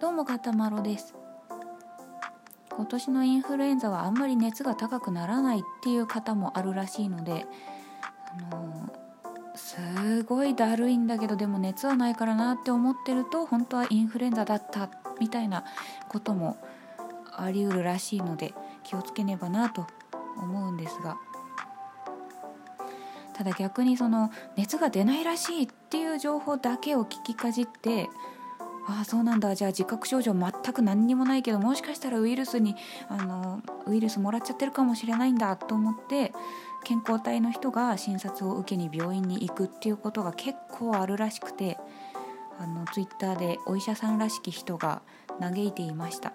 どうもかたまろです。今年のインフルエンザはあんまり熱が高くならないっていう方もあるらしいのであのすごいだるいんだけどでも熱はないからなって思ってると本当はインフルエンザだったみたいなこともあり得るらしいので気をつけねばなと思うんですが。ただ逆にその熱が出ないらしいっていう情報だけを聞きかじってああそうなんだ。じゃあ自覚症状全く何にもないけどもしかしたらウイルスにあのウイルスもらっちゃってるかもしれないんだと思って健康体の人が診察を受けに病院に行くっていうことが結構あるらしくてあのツイッターでお医者さんらしき人が嘆いていました。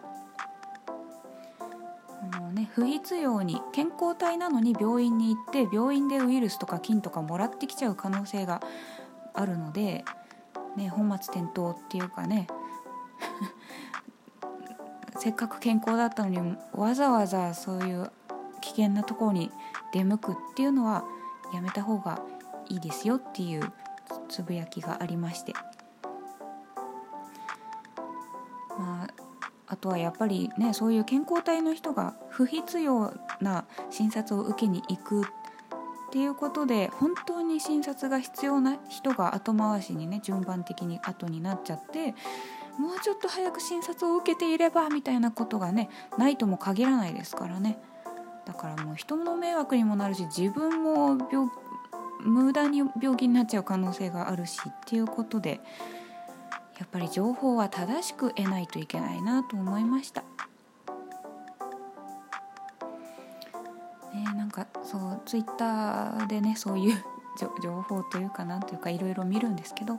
あの、ね、不必要に健康体なのに病院に行って病院でウイルスとか菌とかもらってきちゃう可能性があるのでね、本末転倒っていうかね。せっかく健康だったのにわざわざそういう危険なところに出向くっていうのはやめた方がいいですよっていうつぶやきがありまして、まあ、あとはやっぱりねそういう健康体の人が不必要な診察を受けに行くっっていうことで本当に診察が必要な人が後回しにね順番的に後になっちゃってもうちょっと早く診察を受けていればみたいなことがねないとも限らないですからねだからもう人の迷惑にもなるし自分も病無駄に病気になっちゃう可能性があるしっていうことでやっぱり情報は正しく得ないといけないなと思いました。ね、なんかそうツイッターでねそういう 情報というかなんというかいろいろ見るんですけど、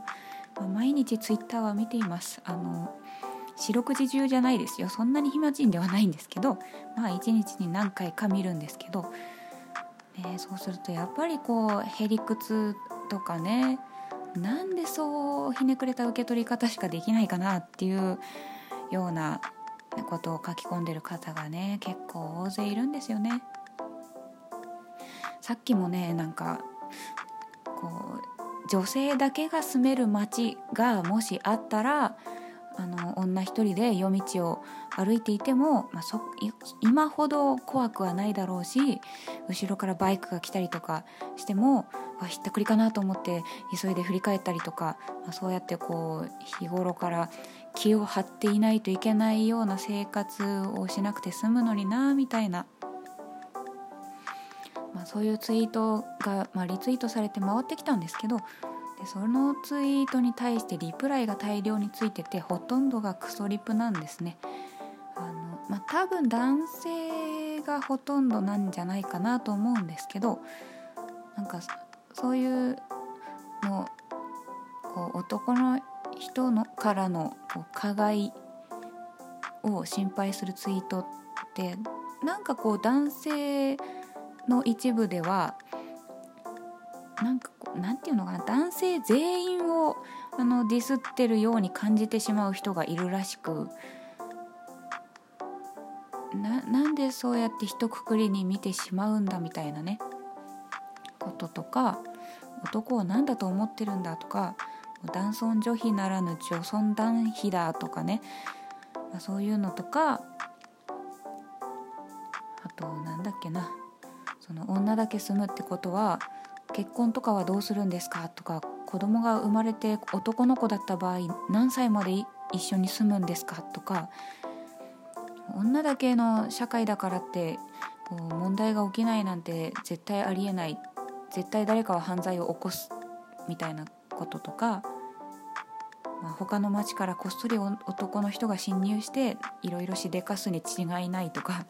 まあ、毎日ツイッターは見ていますあの四六時中じゃないですよそんなに暇人ではないんですけどまあ一日に何回か見るんですけど、ね、そうするとやっぱりこうへりくつとかねなんでそうひねくれた受け取り方しかできないかなっていうようなことを書き込んでる方がね結構大勢いるんですよね。さっきもねなんかこう女性だけが住める町がもしあったらあの女一人で夜道を歩いていても、まあ、そ今ほど怖くはないだろうし後ろからバイクが来たりとかしてもひったくりかなと思って急いで振り返ったりとか、まあ、そうやってこう日頃から気を張っていないといけないような生活をしなくて済むのになみたいなまあ、そういうツイートが、まあ、リツイートされて回ってきたんですけどでそのツイートに対してリプライが大量についててほとんどがクソリプなんですね。あのまあ、多分男性がほとんどなんじゃないかなと思うんですけどなんかそういうのこう男の人のからのこう加害を心配するツイートってなんかこう男性の一部ではなんかこうなんていうのかな男性全員をあのディスってるように感じてしまう人がいるらしくななんでそうやって一括りに見てしまうんだみたいなねこととか男を何だと思ってるんだとか男尊女卑ならぬ女尊男卑だとかね、まあ、そういうのとかあとなんだっけなその女だけ住むってことは結婚とかはどうするんですかとか子供が生まれて男の子だった場合何歳まで一緒に住むんですかとか女だけの社会だからってこう問題が起きないなんて絶対ありえない絶対誰かは犯罪を起こすみたいなこととか、まあ、他の町からこっそり男の人が侵入していろいろしでかすに違いないとか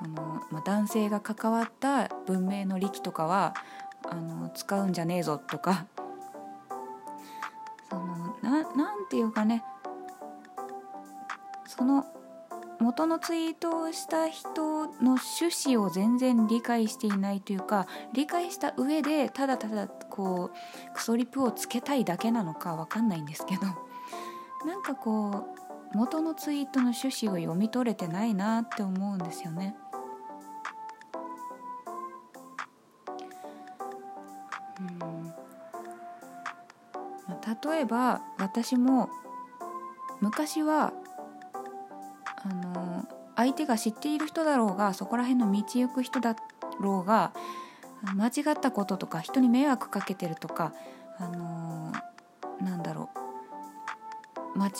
あの、まあ、男性が関わった文明の利器とかはあの使うんじゃねえぞとか。そのななんていうかね。その元のツイートをした人の趣旨を全然理解していないというか理解した上でただただこうクソリプをつけたいだけなのか分かんないんですけど。なんかこう元のツイートの趣旨を読み取れてないなって思うんですよね。例えば私も昔はあの相手が知っている人だろうがそこら辺の道行く人だろうが間違ったこととか人に迷惑かけてるとかあのなんだろう間違っ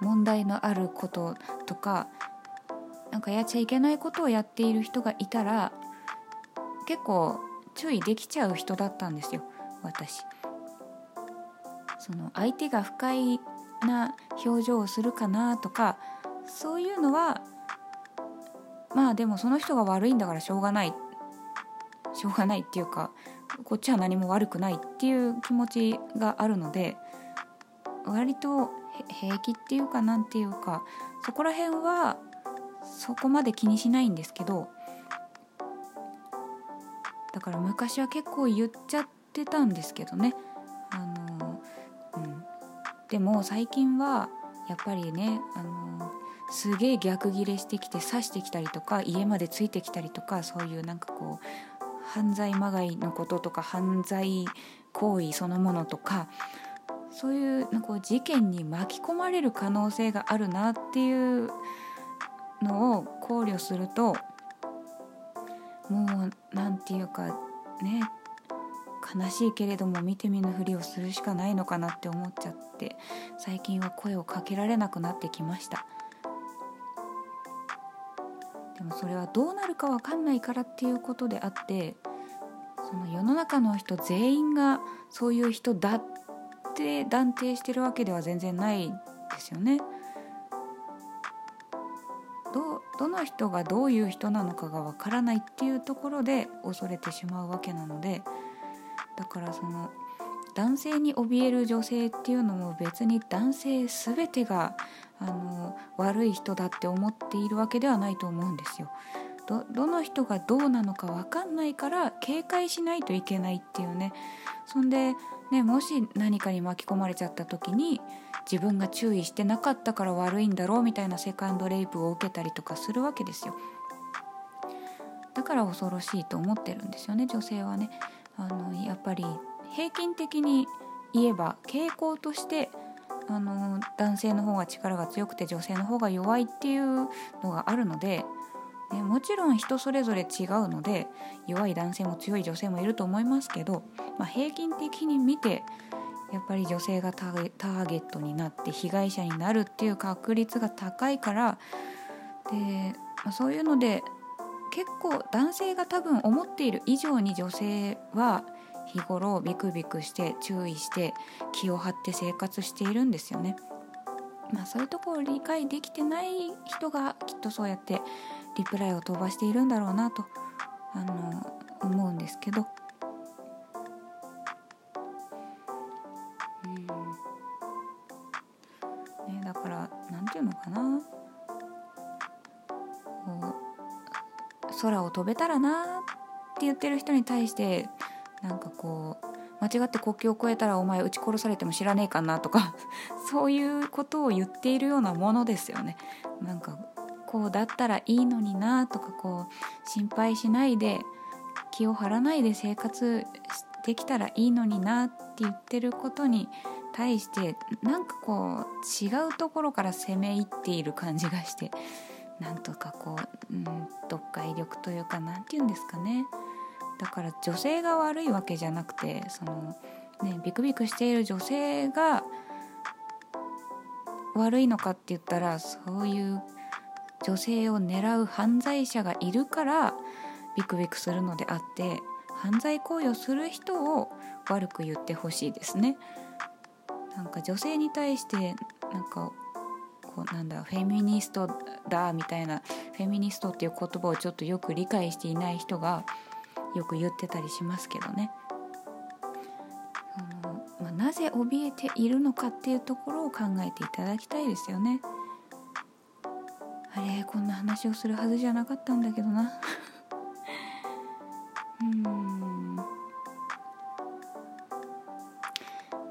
ん？問題のあることとかなんかやっちゃいけないことをやっている人がいたら結構注意できちゃう人だったんですよ私。その相手が不快な表情をするかなとかそういうのはまあでもその人が悪いんだからしょうがない。しょうがないっていうかこっちは何も悪くないっていう気持ちがあるので割と平気っていうかなんていうかそこら辺はそこまで気にしないんですけどだから昔は結構言っちゃってたんですけどね。あの、でも最近はやっぱりねあのすげえ逆ギレしてきて刺してきたりとか家までついてきたりとかそういうなんかこう犯罪まがいのこととか犯罪行為そのものとかそういうなんか事件に巻き込まれる可能性があるなっていうのを考慮するともう何て言うかね悲しいけれども見て見ぬふりをするしかないのかなって思っちゃって最近は声をかけられなくなってきましたでもそれはどうなるか分かんないからっていうことであってその世の中の人全員がそういう人だって断定してるわけでは全然ないですよね。どどの人がどういう人なのかがわからないっていうところで恐れてしまうわけなのでだからその男性に怯える女性っていうのも別に男性全てがあの悪い人だって思っているわけではないと思うんですよ。どどの人がどうなのか分かんないから警戒しないといけないっていうね。そんで、ね、もし何かに巻き込まれちゃった時に自分が注意してなかったから悪いんだろうみたいなセカンドレイプを受けたりとかするわけですよ。だから恐ろしいと思ってるんですよね女性はね。あのぱり平均的に言えば傾向としてあの男性の方が力が強くて女性の方が弱いっていうのがあるので、ね、もちろん人それぞれ違うので弱い男性も強い女性もいると思いますけど、まあ、平均的に見てやっぱり女性がターゲットになって被害者になるっていう確率が高いからで、まあ、そういうので結構男性が多分思っている以上に女性は日頃ビクビクして注意して気を張って生活しているんですよね。まあそういうところを理解できてない人がきっとそうやってリプライを飛ばしているんだろうなとあの思うんですけど。うんね、だから何て言うのかなこう空を飛べたらなって言ってる人に対してなんかこう間違って国境を越えたらお前撃ち殺されても知らねえかなとか そういうことを言っているようなものですよね。なんかこうだったらいいのになとかこう心配しないで気を張らないで生活できたらいいのになって言ってることに対してなんかこう違うところから攻め入っている感じがしてなんとかこう、うん、読解力というか何て言うんですかねだから女性が悪いわけじゃなくてその、ね、ビクビクしている女性が悪いのかって言ったらそういう女性を狙う犯罪者がいるからビクビクするのであって犯罪行為をする人を悪く言ってほしいですね。なんか女性に対してなんかこうなんだフェミニストだみたいなフェミニストっていう言葉をちょっとよく理解していない人がよく言ってたりしますけどね。あのまあ、なぜ怯えているのかっていうところを考えていただきたいですよね。あれこんな話をするはずじゃなかったんだけどな。うん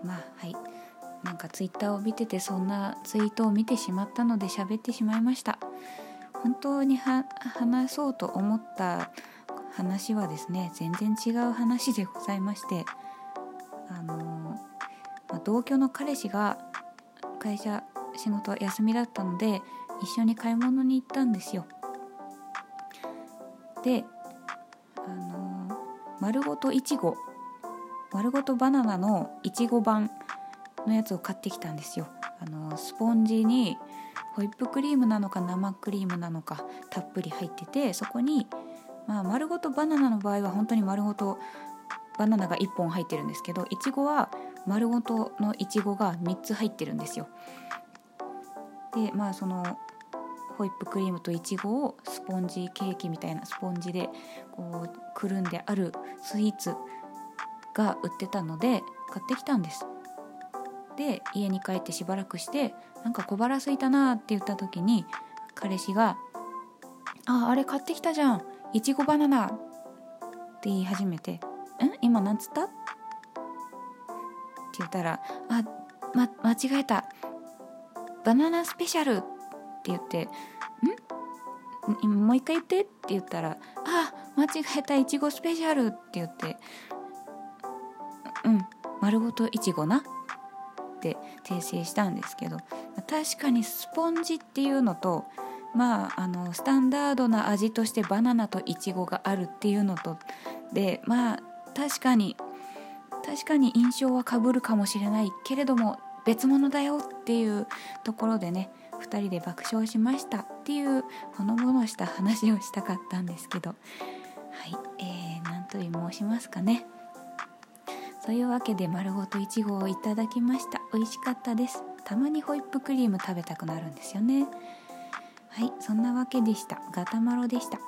まあはいなんかツイッターを見ててそんなツイートを見てしまったので喋ってしまいました本当に話そうと思った話はですね全然違う話でございましてあの、まあ、同居の彼氏が会社仕事休みだったので一緒に買い物に行ったんですよ。であのー、丸ごといちご丸ごとバナナのいちご版のやつを買ってきたんですよ。あのー、スポンジにホイップクリームなのか生クリームなのかたっぷり入っててそこに、まあ、丸ごとバナナの場合は本当に丸ごとバナナが1本入ってるんですけどいちごは丸ごとのいちごが3つ入ってるんですよ。でまあそのホイップクリームといちごをスポンジケーキみたいなスポンジでこうくるんであるスイーツが売ってたので買ってきたんです。で家に帰ってしばらくしてなんか小腹空いたなって言った時に彼氏が「ああれ買ってきたじゃんいちごバナナ」って言い始めて「ん？今なんつった?」って言ったら「あま間違えた。バナナスペシャル」って言って「ん？もう一回言って」って言ったら「あ間違えた。いちごスペシャル」って言って「うん丸ごといちごな」って訂正したんですけど確かにスポンジっていうのとまああのスタンダードな味としてバナナとイチゴがあるっていうのとでまあ確かに確かに印象はかぶるかもしれないけれども別物だよっていうところでね2人で爆笑しましたっていうほのぼのした話をしたかったんですけど。はいえー、何と言い申しますかね。そういうわけで丸ごといちごをいただきました。美味しかったです。たまにホイップクリーム食べたくなるんですよね。はいそんなわけでした。ガタマロでした。